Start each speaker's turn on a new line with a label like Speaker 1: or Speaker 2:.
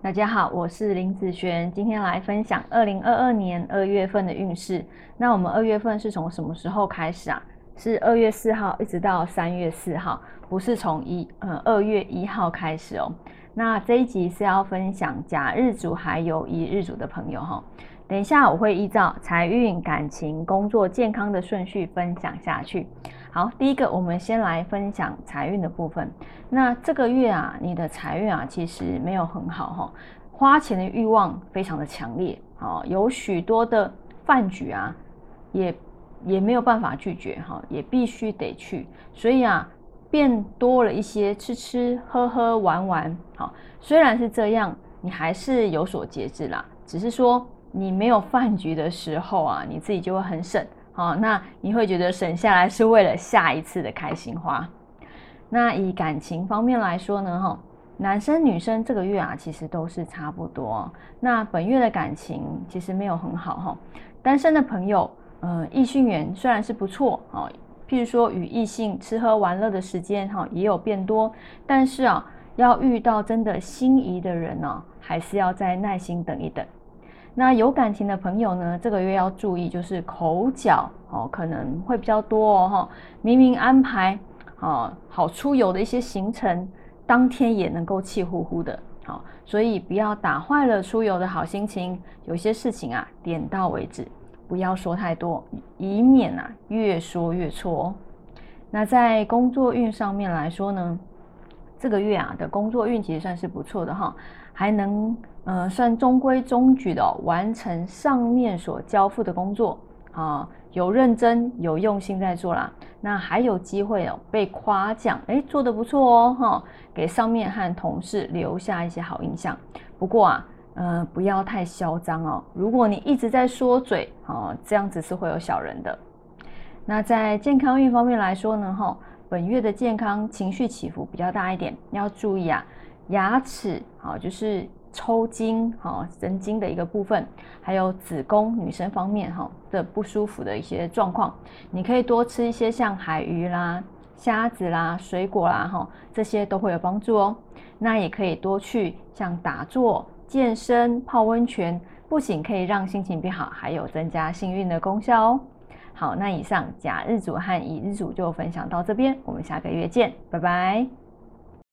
Speaker 1: 大家好，我是林子璇，今天来分享二零二二年二月份的运势。那我们二月份是从什么时候开始啊？是二月四号一直到三月四号，不是从一呃二月一号开始哦。那这一集是要分享甲日主还有乙日主的朋友哈。等一下我会依照财运、感情、工作、健康的顺序分享下去。好，第一个我们先来分享财运的部分。那这个月啊，你的财运啊其实没有很好哈，花钱的欲望非常的强烈，好，有许多的饭局啊，也也没有办法拒绝哈，也必须得去，所以啊，变多了一些吃吃喝喝玩玩，好，虽然是这样，你还是有所节制啦，只是说。你没有饭局的时候啊，你自己就会很省哦。那你会觉得省下来是为了下一次的开心花。那以感情方面来说呢，哈，男生女生这个月啊，其实都是差不多。那本月的感情其实没有很好哈。单身的朋友，呃，异性缘虽然是不错啊，譬如说与异性吃喝玩乐的时间哈，也有变多，但是啊，要遇到真的心仪的人呢，还是要再耐心等一等。那有感情的朋友呢，这个月要注意，就是口角哦，可能会比较多哦哈。明明安排哦好出游的一些行程，当天也能够气呼呼的，好，所以不要打坏了出游的好心情。有些事情啊，点到为止，不要说太多，以免啊越说越错。那在工作运上面来说呢，这个月啊的工作运其实算是不错的哈，还能。呃，算中规中矩的完成上面所交付的工作啊，有认真有用心在做啦。那还有机会哦被夸奖，哎，做的不错哦，哈，给上面和同事留下一些好印象。不过啊，呃，不要太嚣张哦。如果你一直在说嘴，啊，这样子是会有小人的。那在健康运方面来说呢，哈，本月的健康情绪起伏比较大一点，要注意啊，牙齿好就是。抽筋哈，神经的一个部分，还有子宫女生方面哈的不舒服的一些状况，你可以多吃一些像海鱼啦、虾子啦、水果啦哈，这些都会有帮助哦。那也可以多去像打坐、健身、泡温泉，不仅可以让心情变好，还有增加幸运的功效哦。好，那以上甲日主和乙日主就分享到这边，我们下个月见，拜拜。